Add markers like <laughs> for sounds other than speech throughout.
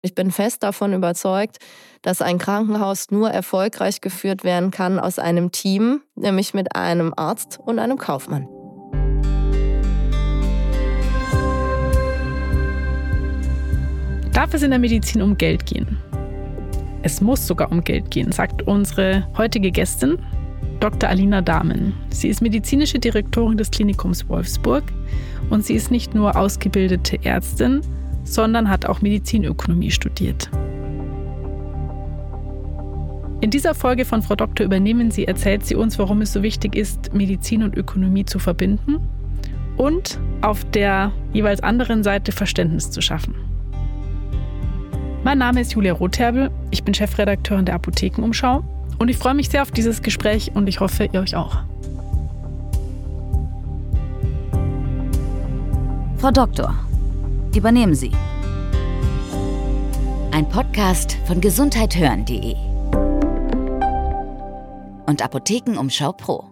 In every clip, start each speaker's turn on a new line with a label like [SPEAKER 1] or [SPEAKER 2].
[SPEAKER 1] Ich bin fest davon überzeugt, dass ein Krankenhaus nur erfolgreich geführt werden kann aus einem Team, nämlich mit einem Arzt und einem Kaufmann.
[SPEAKER 2] Darf es in der Medizin um Geld gehen? Es muss sogar um Geld gehen, sagt unsere heutige Gästin, Dr. Alina Dahmen. Sie ist medizinische Direktorin des Klinikums Wolfsburg und sie ist nicht nur ausgebildete Ärztin, sondern hat auch Medizinökonomie studiert. In dieser Folge von Frau Doktor übernehmen Sie erzählt sie uns, warum es so wichtig ist, Medizin und Ökonomie zu verbinden und auf der jeweils anderen Seite Verständnis zu schaffen. Mein Name ist Julia Rotherbel, ich bin Chefredakteurin der Apothekenumschau und ich freue mich sehr auf dieses Gespräch und ich hoffe, ihr euch auch.
[SPEAKER 3] Frau Doktor, übernehmen Sie. Ein Podcast von gesundheithören.de und Apothekenumschau Pro.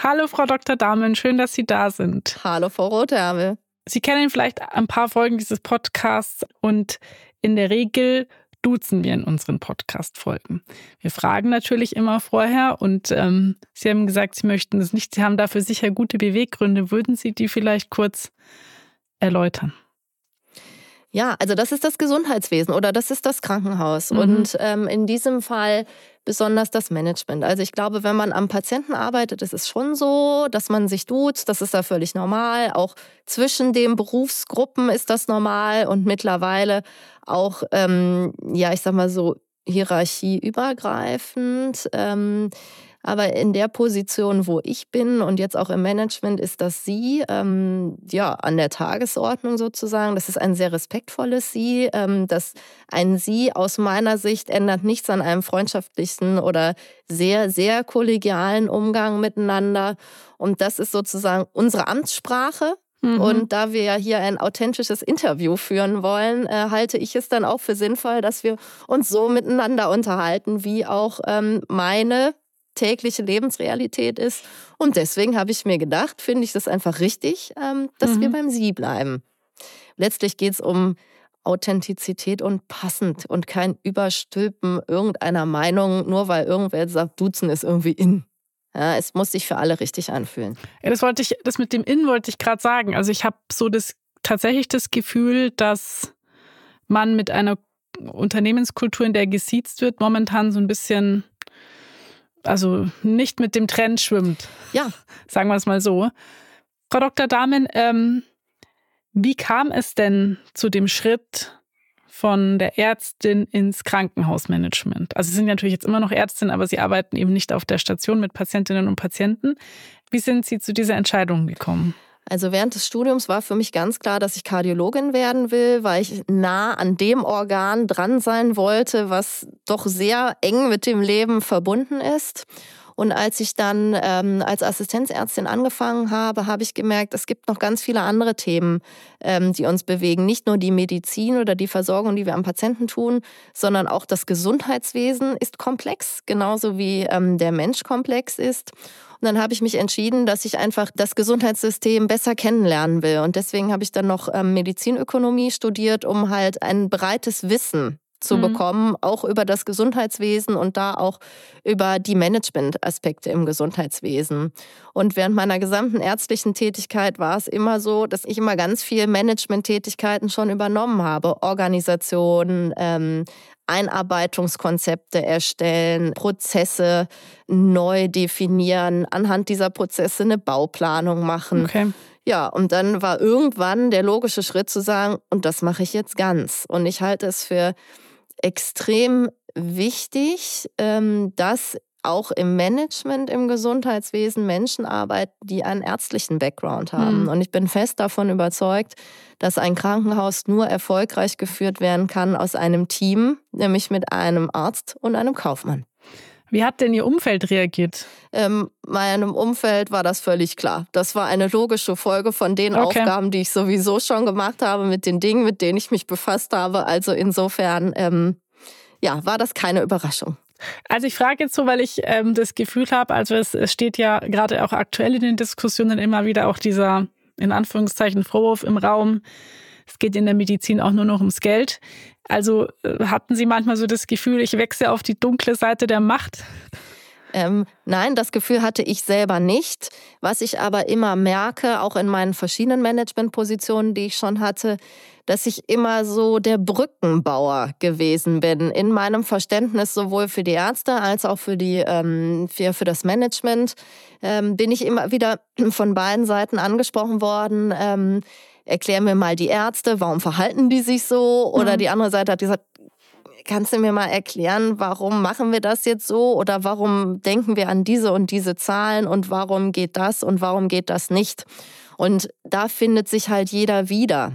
[SPEAKER 2] Hallo Frau Dr. Dahmen, schön, dass Sie da sind.
[SPEAKER 1] Hallo Frau Rotherbel.
[SPEAKER 2] Sie kennen vielleicht ein paar Folgen dieses Podcasts und in der Regel duzen wir in unseren Podcast-Folgen. Wir fragen natürlich immer vorher und ähm, Sie haben gesagt, Sie möchten es nicht. Sie haben dafür sicher gute Beweggründe. Würden Sie die vielleicht kurz erläutern?
[SPEAKER 1] Ja, also das ist das Gesundheitswesen oder das ist das Krankenhaus. Mhm. Und ähm, in diesem Fall besonders das Management. Also ich glaube, wenn man am Patienten arbeitet, ist es schon so, dass man sich duzt. Das ist da völlig normal. Auch zwischen den Berufsgruppen ist das normal und mittlerweile auch, ähm, ja, ich sag mal so hierarchieübergreifend. Ähm, aber in der Position, wo ich bin und jetzt auch im Management, ist das Sie ähm, ja an der Tagesordnung sozusagen. Das ist ein sehr respektvolles Sie. Ähm, das ein Sie aus meiner Sicht ändert nichts an einem freundschaftlichen oder sehr, sehr kollegialen Umgang miteinander. Und das ist sozusagen unsere Amtssprache. Mhm. Und da wir ja hier ein authentisches Interview führen wollen, äh, halte ich es dann auch für sinnvoll, dass wir uns so miteinander unterhalten, wie auch ähm, meine tägliche Lebensrealität ist. Und deswegen habe ich mir gedacht, finde ich das einfach richtig, ähm, dass mhm. wir beim Sie bleiben. Letztlich geht es um Authentizität und passend und kein Überstülpen irgendeiner Meinung, nur weil irgendwer sagt, Duzen ist irgendwie in. Ja, es muss sich für alle richtig anfühlen.
[SPEAKER 2] Ja, das wollte ich, das mit dem In wollte ich gerade sagen. Also ich habe so das tatsächlich das Gefühl, dass man mit einer Unternehmenskultur, in der gesiezt wird, momentan so ein bisschen also nicht mit dem Trend schwimmt.
[SPEAKER 1] Ja.
[SPEAKER 2] Sagen wir es mal so. Frau Dr. Dahmen, ähm, wie kam es denn zu dem Schritt von der Ärztin ins Krankenhausmanagement? Also Sie sind natürlich jetzt immer noch Ärztin, aber Sie arbeiten eben nicht auf der Station mit Patientinnen und Patienten. Wie sind Sie zu dieser Entscheidung gekommen?
[SPEAKER 1] Also während des Studiums war für mich ganz klar, dass ich Kardiologin werden will, weil ich nah an dem Organ dran sein wollte, was doch sehr eng mit dem Leben verbunden ist. Und als ich dann ähm, als Assistenzärztin angefangen habe, habe ich gemerkt, es gibt noch ganz viele andere Themen, ähm, die uns bewegen. Nicht nur die Medizin oder die Versorgung, die wir am Patienten tun, sondern auch das Gesundheitswesen ist komplex, genauso wie ähm, der Mensch komplex ist. Und dann habe ich mich entschieden, dass ich einfach das Gesundheitssystem besser kennenlernen will. Und deswegen habe ich dann noch ähm, Medizinökonomie studiert, um halt ein breites Wissen zu mhm. bekommen, auch über das Gesundheitswesen und da auch über die Managementaspekte im Gesundheitswesen. Und während meiner gesamten ärztlichen Tätigkeit war es immer so, dass ich immer ganz viel Managementtätigkeiten schon übernommen habe. Organisationen, ähm, Einarbeitungskonzepte erstellen, Prozesse neu definieren, anhand dieser Prozesse eine Bauplanung machen.
[SPEAKER 2] Okay.
[SPEAKER 1] Ja, und dann war irgendwann der logische Schritt zu sagen, und das mache ich jetzt ganz. Und ich halte es für extrem wichtig, ähm, dass auch im Management im Gesundheitswesen Menschen arbeiten, die einen ärztlichen Background haben. Mhm. Und ich bin fest davon überzeugt, dass ein Krankenhaus nur erfolgreich geführt werden kann aus einem Team, nämlich mit einem Arzt und einem Kaufmann.
[SPEAKER 2] Wie hat denn Ihr Umfeld reagiert?
[SPEAKER 1] Ähm, meinem Umfeld war das völlig klar. Das war eine logische Folge von den okay. Aufgaben, die ich sowieso schon gemacht habe, mit den Dingen, mit denen ich mich befasst habe. Also insofern, ähm, ja, war das keine Überraschung.
[SPEAKER 2] Also ich frage jetzt so, weil ich ähm, das Gefühl habe, also es, es steht ja gerade auch aktuell in den Diskussionen immer wieder auch dieser, in Anführungszeichen, Vorwurf im Raum, es geht in der Medizin auch nur noch ums Geld. Also äh, hatten Sie manchmal so das Gefühl, ich wechsle auf die dunkle Seite der Macht?
[SPEAKER 1] Ähm, nein, das Gefühl hatte ich selber nicht. Was ich aber immer merke, auch in meinen verschiedenen Managementpositionen, die ich schon hatte, dass ich immer so der Brückenbauer gewesen bin. In meinem Verständnis sowohl für die Ärzte als auch für, die, ähm, für, für das Management ähm, bin ich immer wieder von beiden Seiten angesprochen worden. Erklär mir mal die Ärzte, warum verhalten die sich so? Oder mhm. die andere Seite hat gesagt, Kannst du mir mal erklären, warum machen wir das jetzt so oder warum denken wir an diese und diese Zahlen und warum geht das und warum geht das nicht? Und da findet sich halt jeder wieder.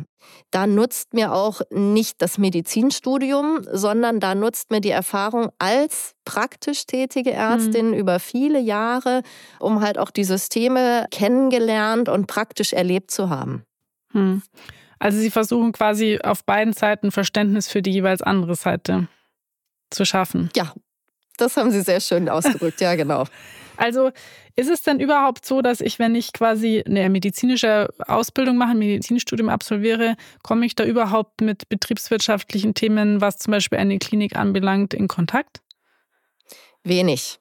[SPEAKER 1] Da nutzt mir auch nicht das Medizinstudium, sondern da nutzt mir die Erfahrung als praktisch tätige Ärztin mhm. über viele Jahre, um halt auch die Systeme kennengelernt und praktisch erlebt zu haben.
[SPEAKER 2] Mhm. Also Sie versuchen quasi auf beiden Seiten Verständnis für die jeweils andere Seite zu schaffen.
[SPEAKER 1] Ja, das haben Sie sehr schön ausgedrückt, ja, genau. <laughs>
[SPEAKER 2] Also ist es denn überhaupt so, dass ich, wenn ich quasi eine medizinische Ausbildung mache, ein Medizinstudium absolviere, komme ich da überhaupt mit betriebswirtschaftlichen Themen, was zum Beispiel eine Klinik anbelangt, in Kontakt?
[SPEAKER 1] Wenig.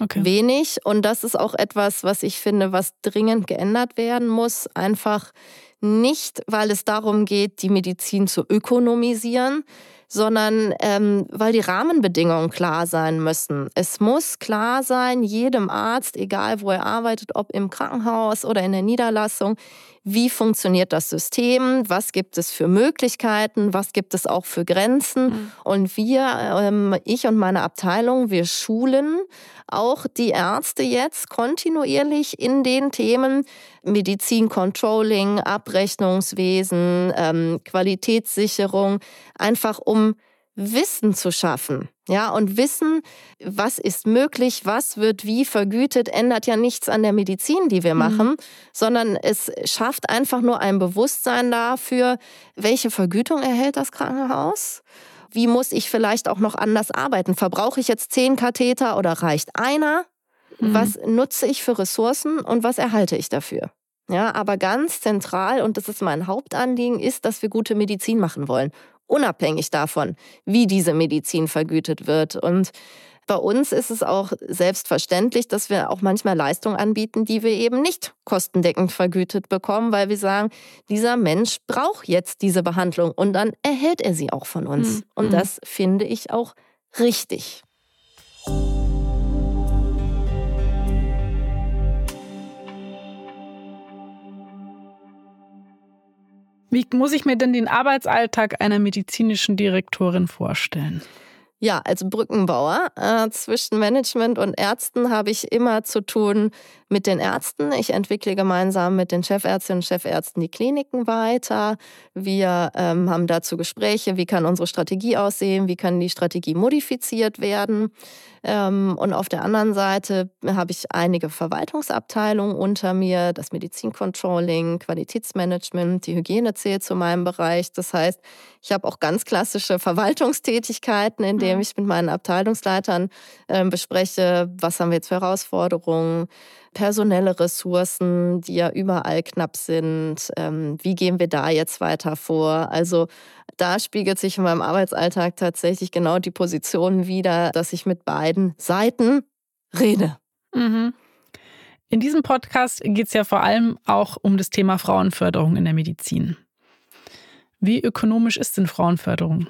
[SPEAKER 1] Okay. Wenig. Und das ist auch etwas, was ich finde, was dringend geändert werden muss. Einfach nicht, weil es darum geht, die Medizin zu ökonomisieren, sondern ähm, weil die Rahmenbedingungen klar sein müssen. Es muss klar sein, jedem Arzt, egal wo er arbeitet, ob im Krankenhaus oder in der Niederlassung, wie funktioniert das System, was gibt es für Möglichkeiten, was gibt es auch für Grenzen. Mhm. Und wir, ähm, ich und meine Abteilung, wir schulen auch die Ärzte jetzt kontinuierlich in den Themen Medizin, Controlling, Abrechnungswesen, ähm, Qualitätssicherung, einfach um Wissen zu schaffen. Ja, und Wissen, was ist möglich, was wird wie vergütet, ändert ja nichts an der Medizin, die wir mhm. machen, mhm. sondern es schafft einfach nur ein Bewusstsein dafür, welche Vergütung erhält das Krankenhaus wie muss ich vielleicht auch noch anders arbeiten? Verbrauche ich jetzt zehn Katheter oder reicht einer? Mhm. Was nutze ich für Ressourcen und was erhalte ich dafür? Ja, aber ganz zentral, und das ist mein Hauptanliegen, ist, dass wir gute Medizin machen wollen. Unabhängig davon, wie diese Medizin vergütet wird. Und bei uns ist es auch selbstverständlich, dass wir auch manchmal Leistungen anbieten, die wir eben nicht kostendeckend vergütet bekommen, weil wir sagen, dieser Mensch braucht jetzt diese Behandlung und dann erhält er sie auch von uns. Mhm. Und hm. das finde ich auch richtig.
[SPEAKER 2] Wie muss ich mir denn den Arbeitsalltag einer medizinischen Direktorin vorstellen?
[SPEAKER 1] Ja, als Brückenbauer äh, zwischen Management und Ärzten habe ich immer zu tun mit den Ärzten. Ich entwickle gemeinsam mit den Chefärztinnen und Chefärzten die Kliniken weiter. Wir ähm, haben dazu Gespräche, wie kann unsere Strategie aussehen, wie kann die Strategie modifiziert werden. Ähm, und auf der anderen Seite habe ich einige Verwaltungsabteilungen unter mir, das Medizincontrolling, Qualitätsmanagement, die Hygiene zählt zu meinem Bereich. Das heißt, ich habe auch ganz klassische Verwaltungstätigkeiten, in denen mhm. ich mit meinen Abteilungsleitern äh, bespreche, was haben wir jetzt für Herausforderungen, personelle Ressourcen, die ja überall knapp sind. Ähm, wie gehen wir da jetzt weiter vor? Also da spiegelt sich in meinem Arbeitsalltag tatsächlich genau die Position wider, dass ich mit beiden Seiten rede.
[SPEAKER 2] Mhm. In diesem Podcast geht es ja vor allem auch um das Thema Frauenförderung in der Medizin. Wie ökonomisch ist denn Frauenförderung?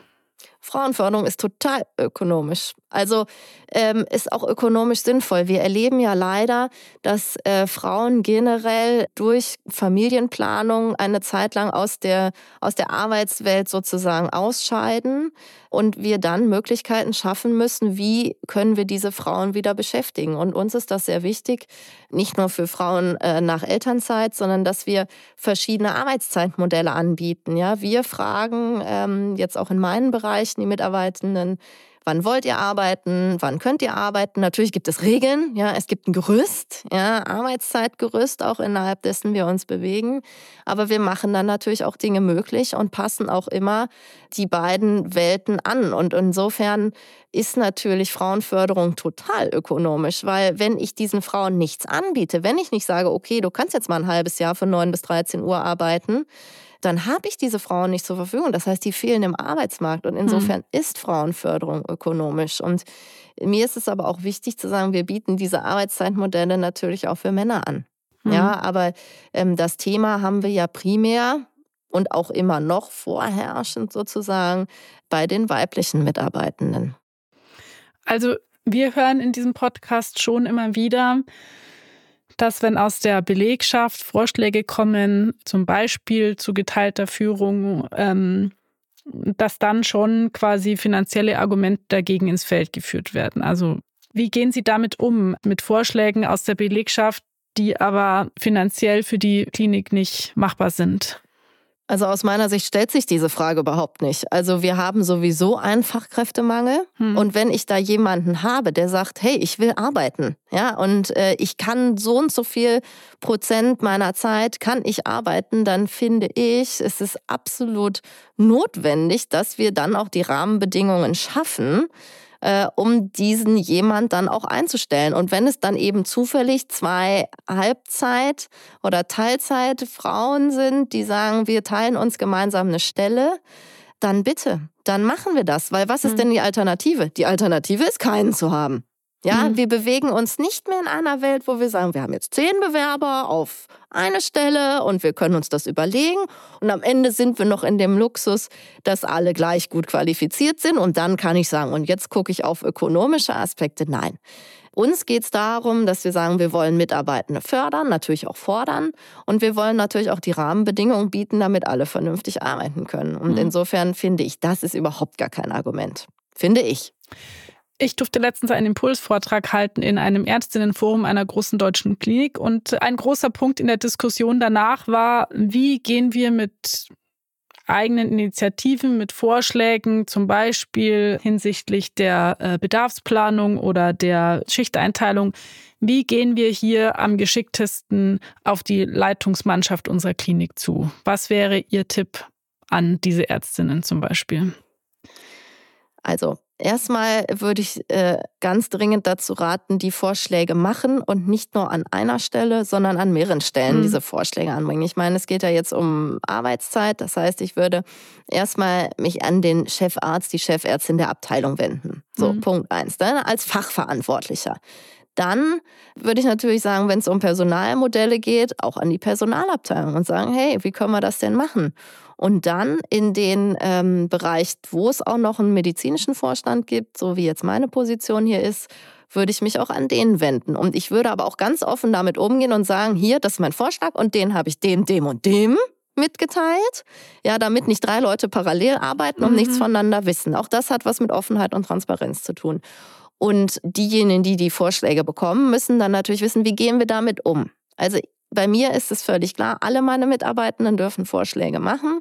[SPEAKER 1] Frauenförderung ist total ökonomisch. Also ähm, ist auch ökonomisch sinnvoll. Wir erleben ja leider, dass äh, Frauen generell durch Familienplanung eine Zeit lang aus der, aus der Arbeitswelt sozusagen ausscheiden und wir dann Möglichkeiten schaffen müssen, wie können wir diese Frauen wieder beschäftigen. Und uns ist das sehr wichtig, nicht nur für Frauen äh, nach Elternzeit, sondern dass wir verschiedene Arbeitszeitmodelle anbieten. Ja, wir fragen ähm, jetzt auch in meinen Bereichen die Mitarbeitenden, Wann wollt ihr arbeiten? Wann könnt ihr arbeiten? Natürlich gibt es Regeln. Ja, es gibt ein Gerüst, ja, Arbeitszeitgerüst, auch innerhalb dessen wir uns bewegen. Aber wir machen dann natürlich auch Dinge möglich und passen auch immer die beiden Welten an. Und insofern ist natürlich Frauenförderung total ökonomisch, weil wenn ich diesen Frauen nichts anbiete, wenn ich nicht sage, okay, du kannst jetzt mal ein halbes Jahr von 9 bis 13 Uhr arbeiten, dann habe ich diese Frauen nicht zur Verfügung. Das heißt, die fehlen im Arbeitsmarkt und insofern mhm. ist Frauenförderung ökonomisch. Und mir ist es aber auch wichtig zu sagen, wir bieten diese Arbeitszeitmodelle natürlich auch für Männer an. Mhm. Ja, aber ähm, das Thema haben wir ja primär und auch immer noch vorherrschend sozusagen bei den weiblichen Mitarbeitenden.
[SPEAKER 2] Also wir hören in diesem Podcast schon immer wieder, dass wenn aus der Belegschaft Vorschläge kommen, zum Beispiel zu geteilter Führung, ähm, dass dann schon quasi finanzielle Argumente dagegen ins Feld geführt werden. Also wie gehen Sie damit um, mit Vorschlägen aus der Belegschaft, die aber finanziell für die Klinik nicht machbar sind?
[SPEAKER 1] Also aus meiner Sicht stellt sich diese Frage überhaupt nicht. Also wir haben sowieso einen Fachkräftemangel hm. und wenn ich da jemanden habe, der sagt, hey, ich will arbeiten, ja, und äh, ich kann so und so viel Prozent meiner Zeit kann ich arbeiten, dann finde ich, es ist absolut notwendig, dass wir dann auch die Rahmenbedingungen schaffen, äh, um diesen jemand dann auch einzustellen. Und wenn es dann eben zufällig zwei Halbzeit- oder Teilzeitfrauen sind, die sagen, wir teilen uns gemeinsam eine Stelle, dann bitte, dann machen wir das. Weil was ist hm. denn die Alternative? Die Alternative ist, keinen zu haben. Ja, mhm. wir bewegen uns nicht mehr in einer Welt, wo wir sagen, wir haben jetzt zehn Bewerber auf eine Stelle und wir können uns das überlegen. Und am Ende sind wir noch in dem Luxus, dass alle gleich gut qualifiziert sind. Und dann kann ich sagen, und jetzt gucke ich auf ökonomische Aspekte. Nein. Uns geht es darum, dass wir sagen, wir wollen Mitarbeitende fördern, natürlich auch fordern. Und wir wollen natürlich auch die Rahmenbedingungen bieten, damit alle vernünftig arbeiten können. Und mhm. insofern finde ich, das ist überhaupt gar kein Argument. Finde ich.
[SPEAKER 2] Ich durfte letztens einen Impulsvortrag halten in einem Ärztinnenforum einer großen deutschen Klinik und ein großer Punkt in der Diskussion danach war, wie gehen wir mit eigenen Initiativen, mit Vorschlägen, zum Beispiel hinsichtlich der äh, Bedarfsplanung oder der Schichteinteilung, wie gehen wir hier am geschicktesten auf die Leitungsmannschaft unserer Klinik zu? Was wäre Ihr Tipp an diese Ärztinnen zum Beispiel?
[SPEAKER 1] Also Erstmal würde ich äh, ganz dringend dazu raten, die Vorschläge machen und nicht nur an einer Stelle, sondern an mehreren Stellen mhm. diese Vorschläge anbringen. Ich meine, es geht ja jetzt um Arbeitszeit. Das heißt, ich würde erstmal mich an den Chefarzt, die Chefärztin der Abteilung wenden. So, mhm. Punkt eins. Dann ne? als Fachverantwortlicher. Dann würde ich natürlich sagen, wenn es um Personalmodelle geht, auch an die Personalabteilung und sagen, hey, wie können wir das denn machen? Und dann in den ähm, Bereich, wo es auch noch einen medizinischen Vorstand gibt, so wie jetzt meine Position hier ist, würde ich mich auch an den wenden. Und ich würde aber auch ganz offen damit umgehen und sagen, hier, das ist mein Vorschlag und den habe ich dem, dem und dem mitgeteilt. Ja, damit nicht drei Leute parallel arbeiten und mhm. nichts voneinander wissen. Auch das hat was mit Offenheit und Transparenz zu tun. Und diejenigen, die die Vorschläge bekommen, müssen dann natürlich wissen, wie gehen wir damit um. Also bei mir ist es völlig klar, alle meine Mitarbeitenden dürfen Vorschläge machen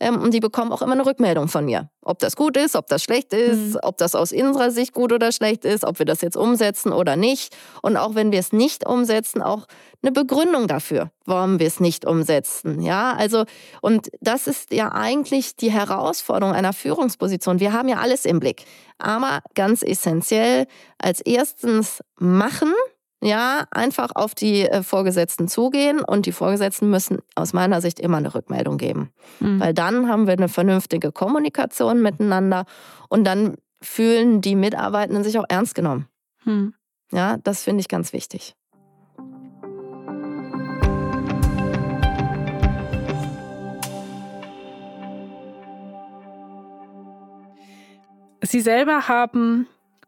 [SPEAKER 1] ähm, und die bekommen auch immer eine Rückmeldung von mir. Ob das gut ist, ob das schlecht ist, mhm. ob das aus unserer Sicht gut oder schlecht ist, ob wir das jetzt umsetzen oder nicht. Und auch wenn wir es nicht umsetzen, auch eine Begründung dafür, warum wir es nicht umsetzen. Ja, also, und das ist ja eigentlich die Herausforderung einer Führungsposition. Wir haben ja alles im Blick. Aber ganz essentiell als erstens machen, ja, einfach auf die äh, Vorgesetzten zugehen und die Vorgesetzten müssen aus meiner Sicht immer eine Rückmeldung geben. Mhm. Weil dann haben wir eine vernünftige Kommunikation miteinander und dann fühlen die Mitarbeitenden sich auch ernst genommen. Mhm. Ja, das finde ich ganz wichtig.
[SPEAKER 2] Sie selber haben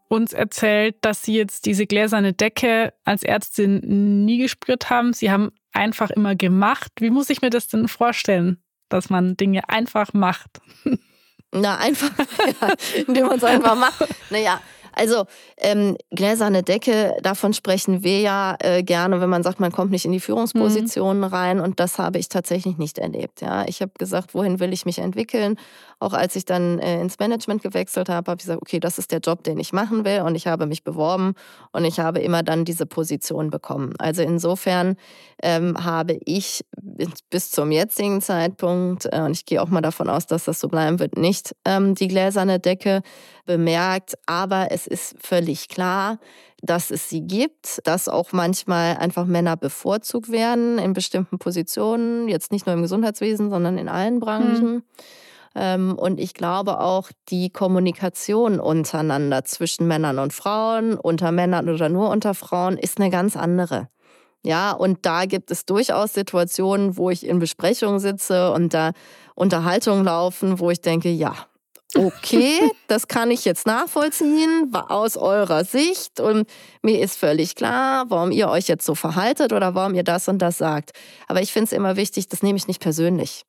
[SPEAKER 2] uns erzählt, dass Sie jetzt diese gläserne Decke als Ärztin nie gespürt haben. Sie haben einfach immer gemacht. Wie muss ich mir das denn vorstellen, dass man Dinge einfach macht?
[SPEAKER 1] Na, einfach, <laughs> ja, indem man es einfach macht. Naja, also ähm, gläserne Decke, davon sprechen wir ja äh, gerne, wenn man sagt, man kommt nicht in die Führungspositionen mhm. rein. Und das habe ich tatsächlich nicht erlebt. Ja, ich habe gesagt, wohin will ich mich entwickeln? Auch als ich dann äh, ins Management gewechselt habe, habe ich gesagt, okay, das ist der Job, den ich machen will. Und ich habe mich beworben und ich habe immer dann diese Position bekommen. Also insofern ähm, habe ich bis zum jetzigen Zeitpunkt, äh, und ich gehe auch mal davon aus, dass das so bleiben wird, nicht ähm, die gläserne Decke bemerkt. Aber es es ist völlig klar, dass es sie gibt, dass auch manchmal einfach Männer bevorzugt werden in bestimmten Positionen, jetzt nicht nur im Gesundheitswesen, sondern in allen Branchen. Mhm. Und ich glaube auch, die Kommunikation untereinander zwischen Männern und Frauen, unter Männern oder nur unter Frauen, ist eine ganz andere. Ja, und da gibt es durchaus Situationen, wo ich in Besprechungen sitze und da Unterhaltungen laufen, wo ich denke, ja, okay, das kann ich jetzt nachvollziehen aus eurer Sicht und mir ist völlig klar, warum ihr euch jetzt so verhaltet oder warum ihr das und das sagt. Aber ich finde es immer wichtig, das nehme ich nicht persönlich.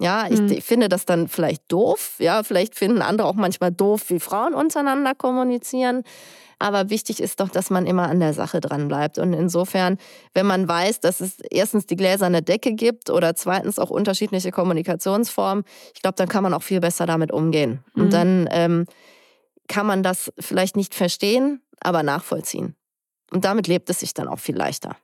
[SPEAKER 1] Ja, ich, ich, finde das dann vielleicht doof. Ja, vielleicht finden andere auch manchmal doof, wie Frauen untereinander kommunizieren. Aber wichtig ist doch, dass man immer an der Sache dran bleibt. Und insofern, wenn man weiß, dass es erstens die gläserne Decke gibt oder zweitens auch unterschiedliche Kommunikationsformen, ich glaube, dann kann man auch viel besser damit umgehen. Mhm. Und dann ähm, kann man das vielleicht nicht verstehen, aber nachvollziehen. Und damit lebt es sich dann auch viel leichter.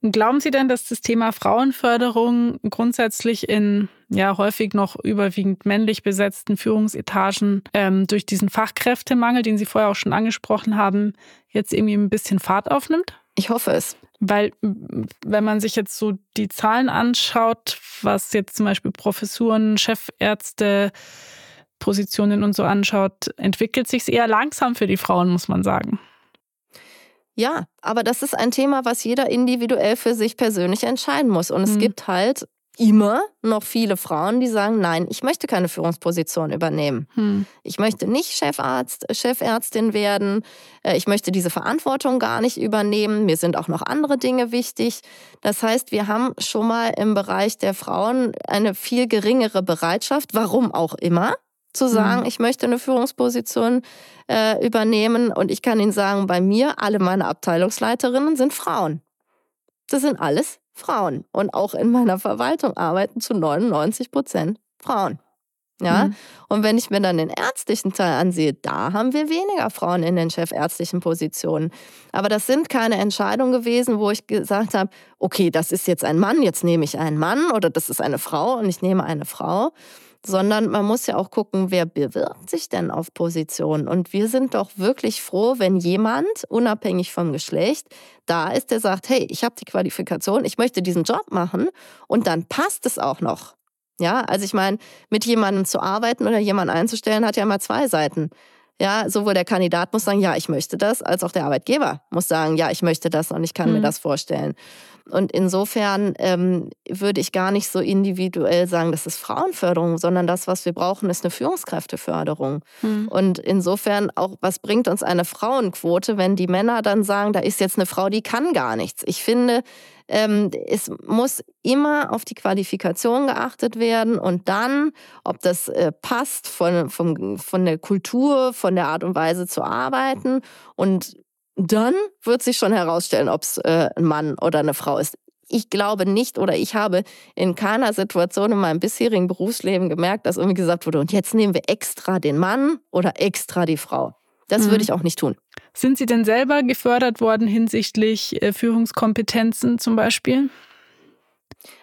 [SPEAKER 2] Glauben Sie denn, dass das Thema Frauenförderung grundsätzlich in ja häufig noch überwiegend männlich besetzten Führungsetagen ähm, durch diesen Fachkräftemangel, den Sie vorher auch schon angesprochen haben, jetzt irgendwie ein bisschen Fahrt aufnimmt?
[SPEAKER 1] Ich hoffe es.
[SPEAKER 2] Weil, wenn man sich jetzt so die Zahlen anschaut, was jetzt zum Beispiel Professuren, Chefärzte, Positionen und so anschaut, entwickelt sich es eher langsam für die Frauen, muss man sagen.
[SPEAKER 1] Ja, aber das ist ein Thema, was jeder individuell für sich persönlich entscheiden muss. Und es mhm. gibt halt immer noch viele Frauen, die sagen, nein, ich möchte keine Führungsposition übernehmen. Hm. Ich möchte nicht Chefarzt, Chefärztin werden. Äh, ich möchte diese Verantwortung gar nicht übernehmen. Mir sind auch noch andere Dinge wichtig. Das heißt, wir haben schon mal im Bereich der Frauen eine viel geringere Bereitschaft, warum auch immer, zu sagen, mhm. ich möchte eine Führungsposition äh, übernehmen. Und ich kann Ihnen sagen, bei mir, alle meine Abteilungsleiterinnen sind Frauen. Das sind alles Frauen. Und auch in meiner Verwaltung arbeiten zu 99 Prozent Frauen. Ja, mhm. und wenn ich mir dann den ärztlichen Teil ansehe, da haben wir weniger Frauen in den chefärztlichen Positionen. Aber das sind keine Entscheidungen gewesen, wo ich gesagt habe, okay, das ist jetzt ein Mann, jetzt nehme ich einen Mann oder das ist eine Frau und ich nehme eine Frau, sondern man muss ja auch gucken, wer bewirbt sich denn auf Positionen. Und wir sind doch wirklich froh, wenn jemand, unabhängig vom Geschlecht, da ist, der sagt, hey, ich habe die Qualifikation, ich möchte diesen Job machen und dann passt es auch noch. Ja, also ich meine, mit jemandem zu arbeiten oder jemanden einzustellen, hat ja immer zwei Seiten. Ja, sowohl der Kandidat muss sagen, ja, ich möchte das, als auch der Arbeitgeber muss sagen, ja, ich möchte das und ich kann mhm. mir das vorstellen. Und insofern ähm, würde ich gar nicht so individuell sagen, das ist Frauenförderung, sondern das, was wir brauchen, ist eine Führungskräfteförderung. Mhm. Und insofern auch, was bringt uns eine Frauenquote, wenn die Männer dann sagen, da ist jetzt eine Frau, die kann gar nichts. Ich finde, ähm, es muss immer auf die Qualifikation geachtet werden und dann, ob das äh, passt von, von, von der Kultur, von der Art und Weise zu arbeiten und dann wird sich schon herausstellen, ob es äh, ein Mann oder eine Frau ist. Ich glaube nicht oder ich habe in keiner Situation in meinem bisherigen Berufsleben gemerkt, dass irgendwie gesagt wurde, und jetzt nehmen wir extra den Mann oder extra die Frau. Das mhm. würde ich auch nicht tun.
[SPEAKER 2] Sind Sie denn selber gefördert worden hinsichtlich äh, Führungskompetenzen zum Beispiel?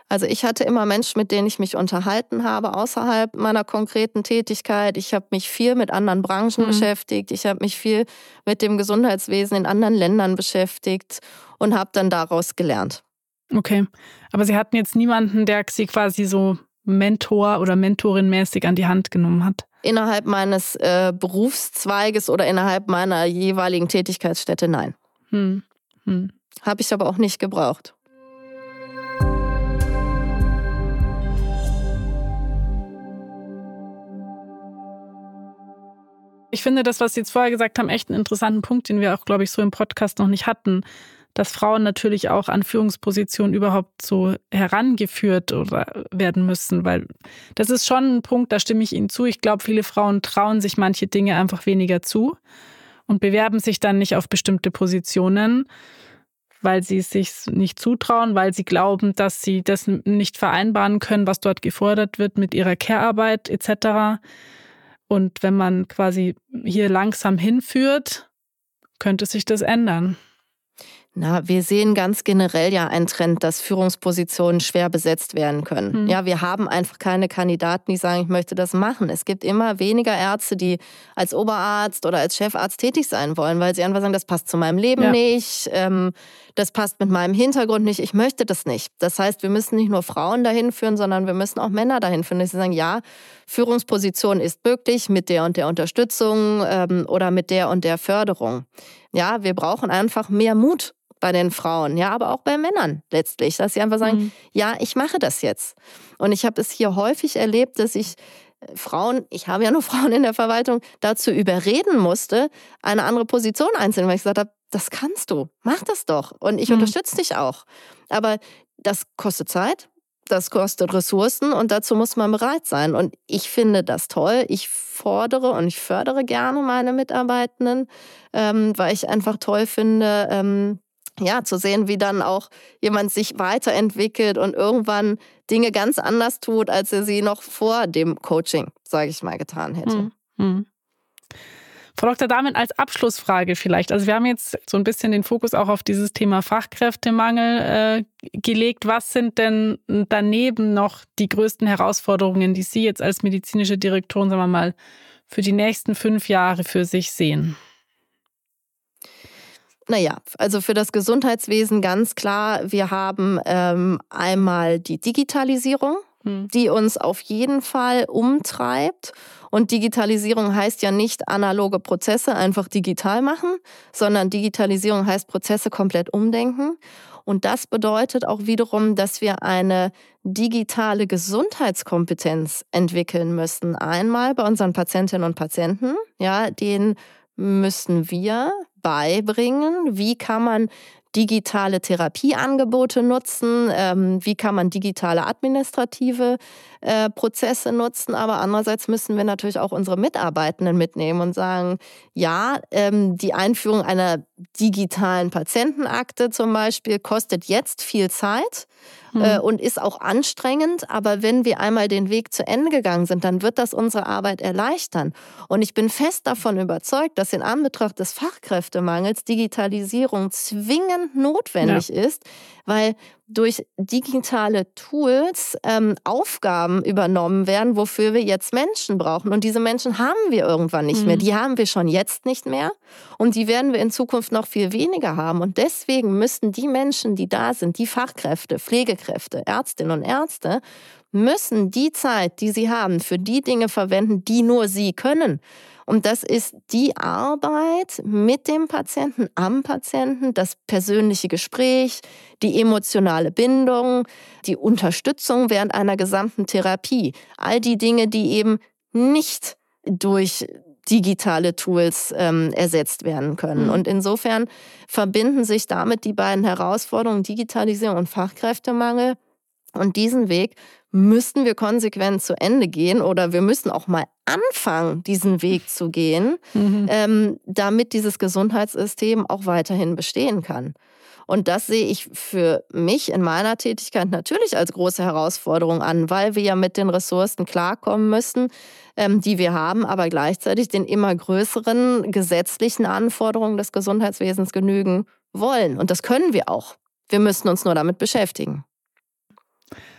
[SPEAKER 1] Also ich hatte immer Menschen, mit denen ich mich unterhalten habe, außerhalb meiner konkreten Tätigkeit. Ich habe mich viel mit anderen Branchen mhm. beschäftigt. Ich habe mich viel mit dem Gesundheitswesen in anderen Ländern beschäftigt und habe dann daraus gelernt.
[SPEAKER 2] Okay, aber Sie hatten jetzt niemanden, der Sie quasi so Mentor oder Mentorin mäßig an die Hand genommen hat?
[SPEAKER 1] Innerhalb meines äh, Berufszweiges oder innerhalb meiner jeweiligen Tätigkeitsstätte, nein. Hm. Hm. Habe ich aber auch nicht gebraucht.
[SPEAKER 2] Ich finde das, was Sie jetzt vorher gesagt haben, echt einen interessanten Punkt, den wir auch, glaube ich, so im Podcast noch nicht hatten, dass Frauen natürlich auch an Führungspositionen überhaupt so herangeführt oder werden müssen, weil das ist schon ein Punkt, da stimme ich Ihnen zu. Ich glaube, viele Frauen trauen sich manche Dinge einfach weniger zu und bewerben sich dann nicht auf bestimmte Positionen, weil sie es sich nicht zutrauen, weil sie glauben, dass sie das nicht vereinbaren können, was dort gefordert wird mit ihrer Care-Arbeit etc. Und wenn man quasi hier langsam hinführt, könnte sich das ändern.
[SPEAKER 1] Na, wir sehen ganz generell ja einen Trend, dass Führungspositionen schwer besetzt werden können. Mhm. Ja, wir haben einfach keine Kandidaten, die sagen, ich möchte das machen. Es gibt immer weniger Ärzte, die als Oberarzt oder als Chefarzt tätig sein wollen, weil sie einfach sagen, das passt zu meinem Leben ja. nicht, ähm, das passt mit meinem Hintergrund nicht, ich möchte das nicht. Das heißt, wir müssen nicht nur Frauen dahin führen, sondern wir müssen auch Männer dahin führen, dass sie sagen, ja, Führungsposition ist möglich mit der und der Unterstützung ähm, oder mit der und der Förderung. Ja, wir brauchen einfach mehr Mut bei den Frauen, ja, aber auch bei Männern letztlich, dass sie einfach sagen, mhm. ja, ich mache das jetzt. Und ich habe es hier häufig erlebt, dass ich äh, Frauen, ich habe ja nur <laughs> Frauen in der Verwaltung, dazu überreden musste, eine andere Position einzunehmen, weil ich gesagt habe, das kannst du, mach das doch und ich mhm. unterstütze dich auch. Aber das kostet Zeit, das kostet Ressourcen und dazu muss man bereit sein. Und ich finde das toll. Ich fordere und ich fördere gerne meine Mitarbeitenden, ähm, weil ich einfach toll finde, ähm, ja, zu sehen, wie dann auch jemand sich weiterentwickelt und irgendwann Dinge ganz anders tut, als er sie noch vor dem Coaching, sage ich mal, getan hätte. Hm, hm.
[SPEAKER 2] Frau Dr. Dahmen, als Abschlussfrage vielleicht. Also wir haben jetzt so ein bisschen den Fokus auch auf dieses Thema Fachkräftemangel äh, gelegt. Was sind denn daneben noch die größten Herausforderungen, die Sie jetzt als medizinische Direktorin, sagen wir mal, für die nächsten fünf Jahre für sich sehen?
[SPEAKER 1] Naja, also für das Gesundheitswesen ganz klar, wir haben ähm, einmal die Digitalisierung, hm. die uns auf jeden Fall umtreibt. Und Digitalisierung heißt ja nicht analoge Prozesse einfach digital machen, sondern Digitalisierung heißt Prozesse komplett umdenken. Und das bedeutet auch wiederum, dass wir eine digitale Gesundheitskompetenz entwickeln müssen. Einmal bei unseren Patientinnen und Patienten, ja, denen müssen wir beibringen? Wie kann man digitale Therapieangebote nutzen? Ähm, wie kann man digitale administrative äh, Prozesse nutzen? Aber andererseits müssen wir natürlich auch unsere Mitarbeitenden mitnehmen und sagen, ja, ähm, die Einführung einer digitalen Patientenakte zum Beispiel kostet jetzt viel Zeit äh, hm. und ist auch anstrengend. Aber wenn wir einmal den Weg zu Ende gegangen sind, dann wird das unsere Arbeit erleichtern. Und ich bin fest davon überzeugt, dass in Anbetracht des Fachkräftemangels Digitalisierung zwingend notwendig ja. ist, weil durch digitale Tools ähm, Aufgaben übernommen werden, wofür wir jetzt Menschen brauchen. Und diese Menschen haben wir irgendwann nicht mhm. mehr. Die haben wir schon jetzt nicht mehr. Und die werden wir in Zukunft noch viel weniger haben. Und deswegen müssen die Menschen, die da sind, die Fachkräfte, Pflegekräfte, Ärztinnen und Ärzte, müssen die Zeit, die sie haben, für die Dinge verwenden, die nur sie können. Und das ist die Arbeit mit dem Patienten, am Patienten, das persönliche Gespräch, die emotionale Bindung, die Unterstützung während einer gesamten Therapie. All die Dinge, die eben nicht durch digitale Tools ähm, ersetzt werden können. Mhm. Und insofern verbinden sich damit die beiden Herausforderungen Digitalisierung und Fachkräftemangel. Und diesen Weg müssten wir konsequent zu Ende gehen oder wir müssen auch mal anfangen, diesen Weg zu gehen, mhm. ähm, damit dieses Gesundheitssystem auch weiterhin bestehen kann. Und das sehe ich für mich in meiner Tätigkeit natürlich als große Herausforderung an, weil wir ja mit den Ressourcen klarkommen müssen, ähm, die wir haben, aber gleichzeitig den immer größeren gesetzlichen Anforderungen des Gesundheitswesens genügen wollen. Und das können wir auch. Wir müssen uns nur damit beschäftigen.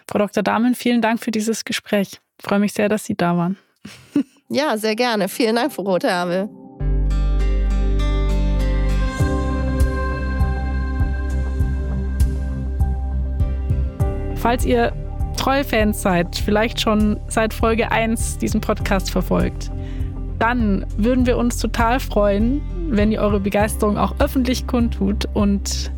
[SPEAKER 2] Frau Dr. Dahmen, vielen Dank für dieses Gespräch. Ich freue mich sehr, dass Sie da waren.
[SPEAKER 1] ja, sehr gerne. Vielen Dank, Frau Rotherbel.
[SPEAKER 2] Falls ihr treue Fans seid, vielleicht schon seit Folge 1 diesen Podcast verfolgt, dann würden wir uns total freuen, wenn ihr eure Begeisterung auch öffentlich kundtut und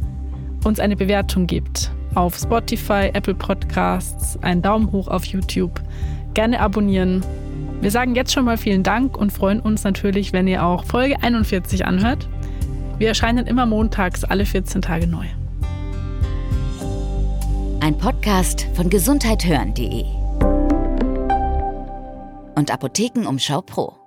[SPEAKER 2] uns eine Bewertung gibt auf Spotify, Apple Podcasts, einen Daumen hoch auf YouTube. Gerne abonnieren. Wir sagen jetzt schon mal vielen Dank und freuen uns natürlich, wenn ihr auch Folge 41 anhört. Wir erscheinen immer montags alle 14 Tage neu.
[SPEAKER 3] Ein Podcast von gesundheithören.de und Apothekenumschau Pro.